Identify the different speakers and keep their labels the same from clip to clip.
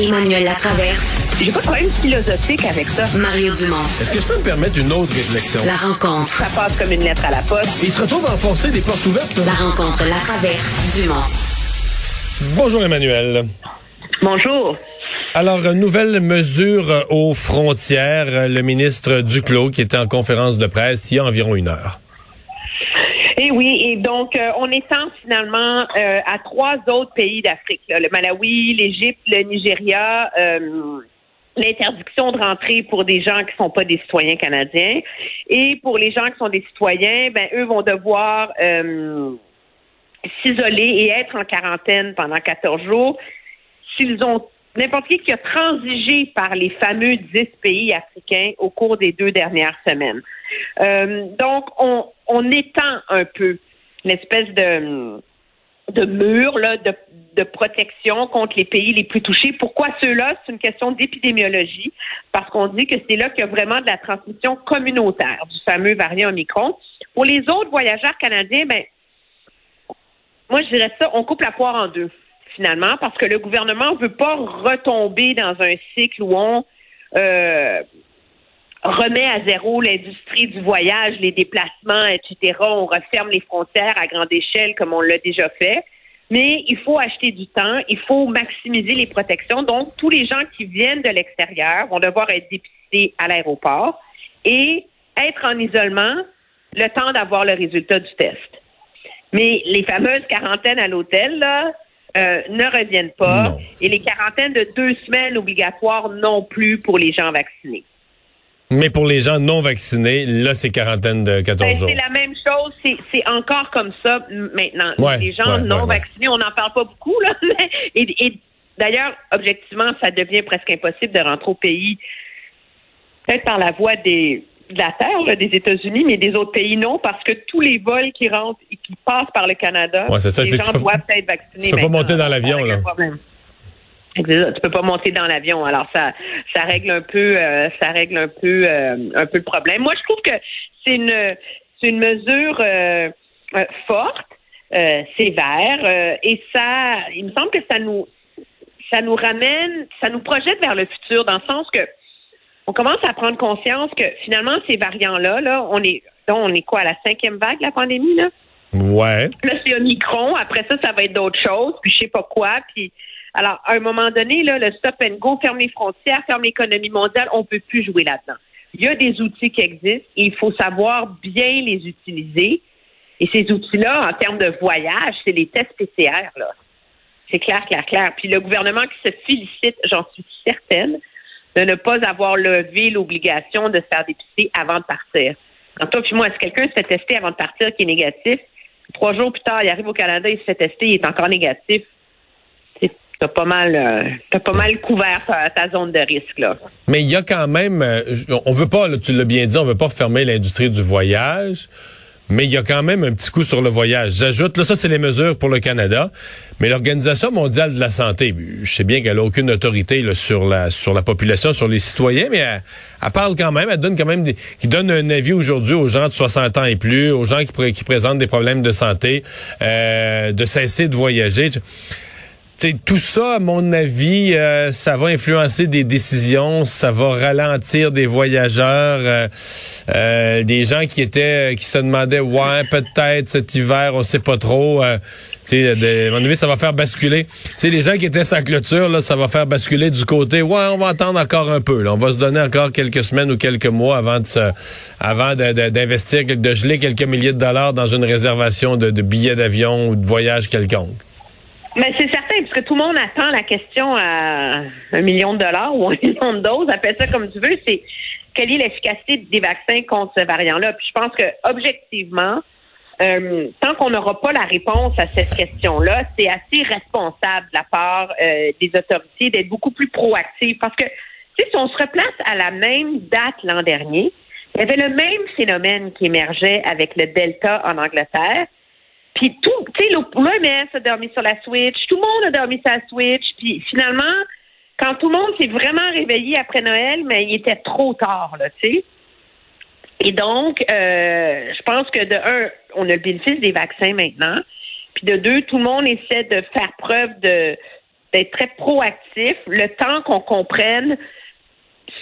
Speaker 1: Emmanuel Latraverse.
Speaker 2: J'ai pas de problème philosophique avec ça.
Speaker 1: Mario Dumont.
Speaker 3: Est-ce que je peux me permettre une autre réflexion?
Speaker 1: La rencontre.
Speaker 2: Ça passe comme une lettre à la poste.
Speaker 3: Il se retrouve à enfoncer des portes ouvertes.
Speaker 1: La rencontre. La traverse. Dumont.
Speaker 3: Bonjour Emmanuel.
Speaker 2: Bonjour.
Speaker 3: Alors, nouvelle mesure aux frontières. Le ministre Duclos qui était en conférence de presse il y a environ une heure.
Speaker 2: Et oui, et donc euh, on étend finalement euh, à trois autres pays d'Afrique, le Malawi, l'Égypte, le Nigeria, euh, l'interdiction de rentrer pour des gens qui sont pas des citoyens canadiens. Et pour les gens qui sont des citoyens, ben eux vont devoir euh, s'isoler et être en quarantaine pendant 14 jours s'ils ont n'importe qui qui a transigé par les fameux 10 pays africains au cours des deux dernières semaines. Euh, donc, on, étend un peu l'espèce de, de mur là, de, de protection contre les pays les plus touchés. Pourquoi ceux-là? C'est une question d'épidémiologie, parce qu'on dit que c'est là qu'il y a vraiment de la transmission communautaire du fameux variant Omicron. Pour les autres voyageurs canadiens, ben, moi, je dirais ça, on coupe la poire en deux, finalement, parce que le gouvernement ne veut pas retomber dans un cycle où on euh, remet à zéro l'industrie du voyage, les déplacements, etc. On referme les frontières à grande échelle comme on l'a déjà fait. Mais il faut acheter du temps, il faut maximiser les protections. Donc, tous les gens qui viennent de l'extérieur vont devoir être dépistés à l'aéroport et être en isolement le temps d'avoir le résultat du test. Mais les fameuses quarantaines à l'hôtel, là, euh, ne reviennent pas.
Speaker 3: Non.
Speaker 2: Et les quarantaines de deux semaines obligatoires non plus pour les gens vaccinés.
Speaker 3: Mais pour les gens non vaccinés, là, c'est quarantaine de 14
Speaker 2: Ben,
Speaker 3: jours.
Speaker 2: c'est la même chose, c'est, encore comme ça maintenant.
Speaker 3: Ouais,
Speaker 2: les gens
Speaker 3: ouais,
Speaker 2: non
Speaker 3: ouais,
Speaker 2: vaccinés, on n'en parle pas beaucoup, là. et d'ailleurs, objectivement, ça devient presque impossible de rentrer au pays, peut-être par la voie des de la terre, là, des États-Unis, mais des autres pays non, parce que tous les vols qui rentrent et qui passent par le Canada,
Speaker 3: Ouais, c'est ça,
Speaker 2: les gens
Speaker 3: peux-
Speaker 2: doivent être vaccinés.
Speaker 3: tu peux pas monter dans l'avion, là.
Speaker 2: problème. Tu peux pas monter dans l'avion. Alors ça, ça règle un peu, euh, ça règle un peu, euh, un peu le problème. Moi, je trouve que c'est une, c'est une mesure euh, forte, sévère, et ça, il me semble que ça nous, ça nous ramène, ça nous projette vers le futur, dans le sens que on commence à prendre conscience que finalement ces variants-là, là, on est, là, on est quoi à la cinquième vague de la pandémie là?
Speaker 3: Ouais.
Speaker 2: Là, c'est Omicron. Après ça, ça va être d'autres choses, puis je sais pas quoi. Puis, alors, à un moment donné, là, le stop and go ferme les frontières, ferme l'économie mondiale. On peut plus jouer là-dedans. Il y a des outils qui existent et il faut savoir bien les utiliser. Et ces outils-là, en termes de voyage, c'est les tests PCR, là. C'est clair, clair, clair. Puis le gouvernement qui se félicite, j'en suis certaine, de ne pas avoir levé l'obligation de se faire dépister avant de partir. Quand toi puis moi, est-ce que quelqu'un se fait tester avant de partir qui est négatif? Trois jours plus tard, il arrive au Canada, il se fait tester, il est encore négatif. T'as pas mal, euh, t'as pas mal couvert ta, zone de risque là.
Speaker 3: Mais il y a quand même, euh, on veut pas, là, tu l'as bien dit, on veut pas refermer l'industrie du voyage, mais il y a quand même un petit coup sur le voyage. J'ajoute, là, ça c'est les mesures pour le Canada, mais l'Organisation mondiale de la santé, je sais bien qu'elle a aucune autorité là, sur la sur la population, sur les citoyens, mais elle, parle quand même, elle donne quand même des, qui donne un avis aujourd'hui aux gens de 60 ans et plus, aux gens qui, qui présentent des problèmes de santé, euh, de cesser de voyager tout ça, à mon avis, euh, ça va influencer des décisions, ça va ralentir des voyageurs, euh, euh, des gens qui étaient, qui se demandaient, ouais, peut-être cet hiver, on sait pas trop. tu sais, à mon avis, ça va faire basculer. Les gens qui étaient sa clôture, là, ça va faire basculer du côté, ouais, on va attendre encore un peu. On va se donner encore quelques semaines ou quelques mois avant de d'investir, de, de, geler quelques milliers de dollars dans une réservation de, de billets d'avion ou de voyage quelconque.
Speaker 2: Mais c'est certain, puisque tout le monde attend la question à un million de dollars ou un million de doses, appelle ça comme tu veux, c'est quelle est l'efficacité des vaccins contre ce variant-là. Puis je pense que objectivement, euh, tant qu'on n'aura pas la réponse à cette question-là, c'est assez responsable de la part euh, des autorités d'être beaucoup plus proactives. Parce que si on se replace à la même date l'an dernier, il y avait le même phénomène qui émergeait avec le Delta en Angleterre. Puis tout, tu sais, l'OMS a dormi sur la Switch, tout le monde a dormi sur la Switch, puis finalement, quand tout le monde s'est vraiment réveillé après Noël, mais il était trop tard, là, tu sais. Et donc, euh, je pense que de un, on a le bénéfice des vaccins maintenant, puis de deux, tout le monde essaie de faire preuve d'être très proactif, le temps qu'on comprenne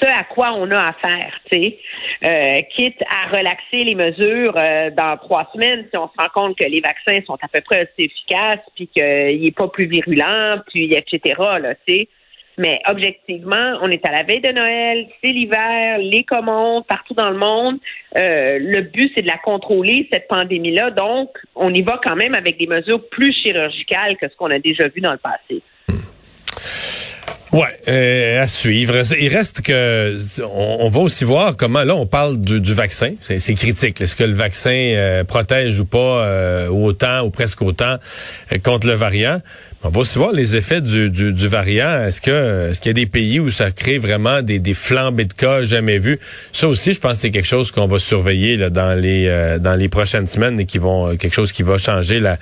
Speaker 2: ce à quoi on a affaire, tu sais, euh, quitte à relaxer les mesures euh, dans trois semaines si on se rend compte que les vaccins sont à peu près aussi efficaces, puis qu'il n'est pas plus virulent, puis etc. Là. Mais objectivement, on est à la veille de Noël, c'est l'hiver, les commandes partout dans le monde. Euh, le but, c'est de la contrôler, cette pandémie-là. Donc, on y va quand même avec des mesures plus chirurgicales que ce qu'on a déjà vu dans le passé.
Speaker 3: Ouais, euh, à suivre. Il reste que on, va aussi voir comment là on parle du, du vaccin. C'est critique. Est-ce que le vaccin euh, protège ou pas euh, autant ou presque autant contre le variant? On va aussi voir les effets du, du, du variant. Est-ce que est-ce qu'il y a des pays où ça crée vraiment des, des flambées de cas jamais vus? Ça aussi, je pense que c'est quelque chose qu'on va surveiller là, dans les euh, dans les prochaines semaines et qui vont quelque chose qui va changer la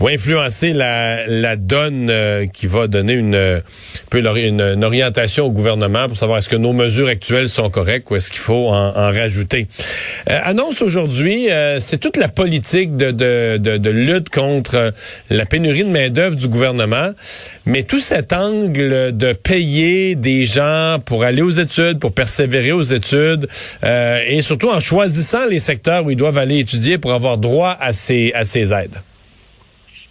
Speaker 3: ou influencer la, la donne euh, qui va donner une, un peu une, une, orientation au gouvernement pour savoir est-ce que nos mesures actuelles sont correctes ou est-ce qu'il faut en, en rajouter. Euh, annonce aujourd'hui, c'est toute la politique de, de, de, lutte contre la pénurie de main d'œuvre du gouvernement mais tout cet angle de payer des gens pour aller aux études, pour persévérer aux études, euh, et surtout en choisissant les secteurs où ils doivent aller étudier pour avoir droit à ces, à ces aides.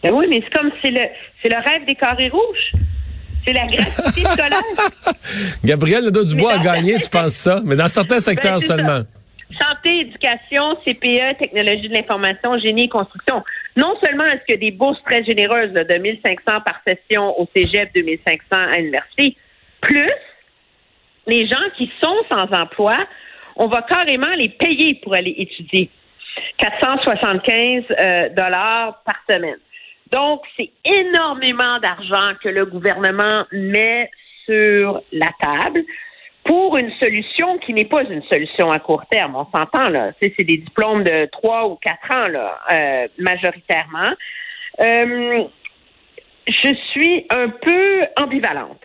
Speaker 2: Ben oui, mais c'est comme c'est le c'est le rêve des carrés rouges. C'est la gratuité scolaire.
Speaker 3: Gabriel Nadeau-Dubois a gagné, tu penses ça? Mais dans certains ben, secteurs seulement.
Speaker 2: Santé, éducation, CPE, technologie de l'information, génie et construction. Non seulement est-ce qu'il des bourses très généreuses de 1500 par session au cégep, 2500 à l'université, plus les gens qui sont sans emploi, on va carrément les payer pour aller étudier. 475 euh, dollars par semaine. Donc, c'est énormément d'argent que le gouvernement met sur la table pour une solution qui n'est pas une solution à court terme. On s'entend là. C'est des diplômes de trois ou quatre ans là, euh, majoritairement. Euh, je suis un peu ambivalente.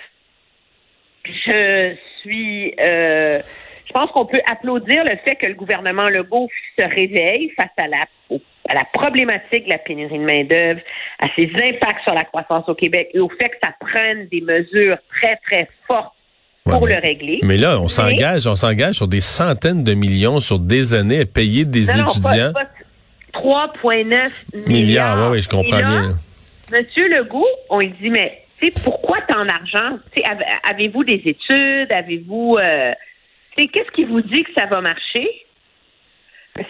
Speaker 2: Je suis. Euh, je pense qu'on peut applaudir le fait que le gouvernement Legault se réveille face à la à la problématique de la pénurie de main-d'œuvre, à ses impacts sur la croissance au Québec et au fait que ça prenne des mesures très, très fortes pour
Speaker 3: mais,
Speaker 2: le régler.
Speaker 3: Mais là, on s'engage, on s'engage sur des centaines de millions sur des années à payer des étudiants.
Speaker 2: 3,9
Speaker 3: milliards. Oui, oui, je comprends bien.
Speaker 2: Monsieur Legault, on lui dit, mais pourquoi tant d'argent? Avez-vous des études? Avez-vous... Euh, Qu'est-ce qui vous dit que ça va marcher?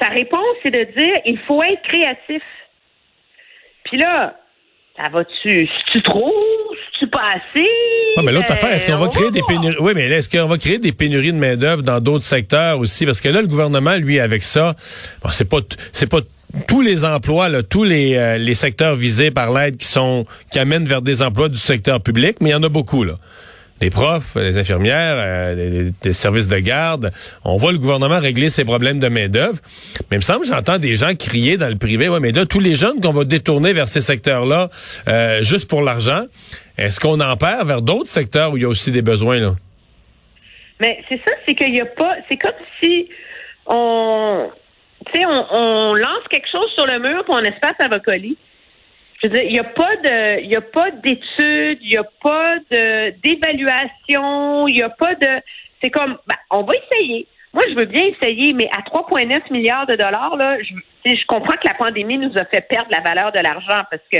Speaker 2: Sa réponse, c'est de dire, il faut être créatif. Puis là, ça va-tu, tu trop, tu pas assez?
Speaker 3: Non, mais l'autre affaire, est-ce qu'on va euh, créer des pénuries? Oui, mais est-ce qu'on va créer des pénuries de main-d'œuvre dans d'autres secteurs aussi? Parce que là, le gouvernement, lui, avec ça, bon, c'est pas, c'est pas tous les emplois, là, tous les, euh, les secteurs visés par l'aide qui sont, qui amènent vers des emplois du secteur public, mais il y en a beaucoup, là les profs, les infirmières, euh, les, services de garde. On voit le gouvernement régler ses problèmes de main-d'œuvre. Mais il me semble j'entends des gens crier dans le privé, ouais, mais là, tous les jeunes qu'on va détourner vers ces secteurs-là, euh, juste pour l'argent, est-ce qu'on en perd vers d'autres secteurs où il y a aussi des besoins, là?
Speaker 2: Mais c'est ça, c'est qu'il y a pas. C'est comme si on. Tu sais, on, lance quelque chose sur le mur, puis on espère que ça va coller. Je veux dire, il n'y a pas de, il a pas d'études, il n'y a pas de d'évaluation, il n'y a pas de. C'est comme, ben, on va essayer. Moi, je veux bien essayer, mais à 3,9 milliards de dollars, là, je, je comprends que la pandémie nous a fait perdre la valeur de l'argent parce que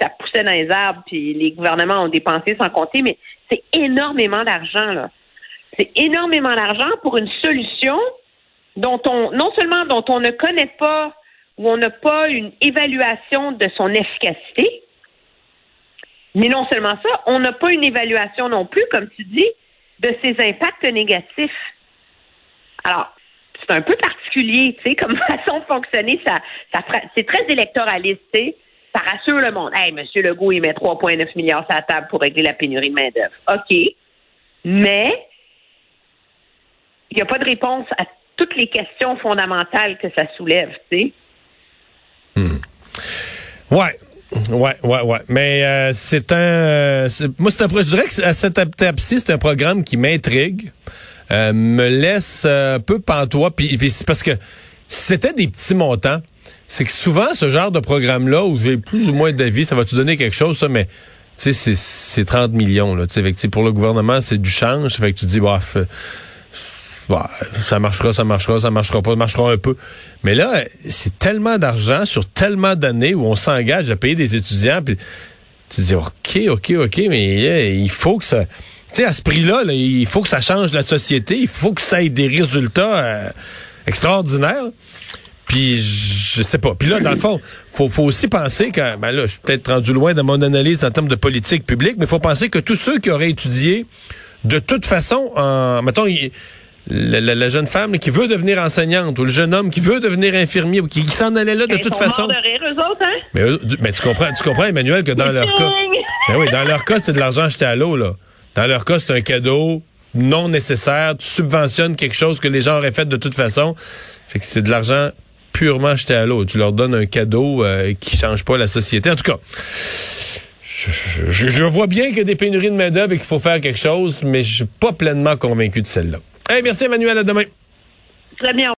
Speaker 2: ça poussait dans les arbres, puis les gouvernements ont dépensé sans compter, mais c'est énormément d'argent, là. C'est énormément d'argent pour une solution dont on, non seulement dont on ne connaît pas ou on n'a pas une évaluation de son efficacité, mais non seulement ça, on n'a pas une évaluation non plus, comme tu dis, de ses impacts négatifs. Alors, c'est un peu particulier, tu sais, comme façon de fonctionner, ça, c'est très électoraliste, tu sais. Ça rassure le monde. Hey, M. Legault, il met 3,9 milliards sur la table pour régler la pénurie de main-d'œuvre. OK. Mais il n'y a pas de réponse à toutes les questions fondamentales que ça soulève, tu sais.
Speaker 3: Hmm. Ouais. Ouais, ouais, ouais. Mais euh, c'est un. Euh, moi, c'est un. Je dirais que à cette étape-ci, c'est un programme qui m'intrigue, euh, me laisse un peu pantois. Puis, parce que c'était des petits montants. C'est que souvent, ce genre de programme-là, où j'ai plus ou moins d'avis, ça va te donner quelque chose, ça, mais tu sais, c'est 30 millions. Là, sais, pour le gouvernement, c'est du change. Fait que tu dis, bof, bah, ça marchera, ça marchera, ça marchera pas, ça marchera un peu. Mais là, c'est tellement d'argent sur tellement d'années où on s'engage à payer des étudiants. Puis tu dis, OK, OK, OK, mais il faut que ça... Tu sais, à ce prix-là, il faut que ça change la société. Il faut que ça ait des résultats euh, extraordinaires. Puis je sais pas. Puis là, dans le fond, faut, faut aussi penser que, ben là, je suis peut-être rendu loin dans mon analyse en termes de politique publique, mais faut penser que tous ceux qui auraient étudié de toute façon, en, mettons, la, jeune femme qui veut devenir enseignante ou le jeune homme qui veut devenir infirmier ou qui, s'en allait là de toute façon.
Speaker 2: De rire, eux autres, hein?
Speaker 3: mais, mais, tu comprends, tu comprends, Emmanuel, que dans leur cas, ben oui, dans leur cas, c'est de l'argent jeté à l'eau là. Dans leur cas, c'est un cadeau non nécessaire. Tu subventionnes quelque chose que les gens auraient fait de toute façon. Fait que c'est de l'argent purement jeté à l'eau. Tu leur donnes un cadeau euh, qui change pas la société. En tout cas. Je, je, vois bien qu'il y a des pénuries de main-d'œuvre et qu'il faut faire quelque chose, mais je suis pas pleinement convaincu de celle-là. Hey, merci Emmanuel, à demain.
Speaker 2: Très bien.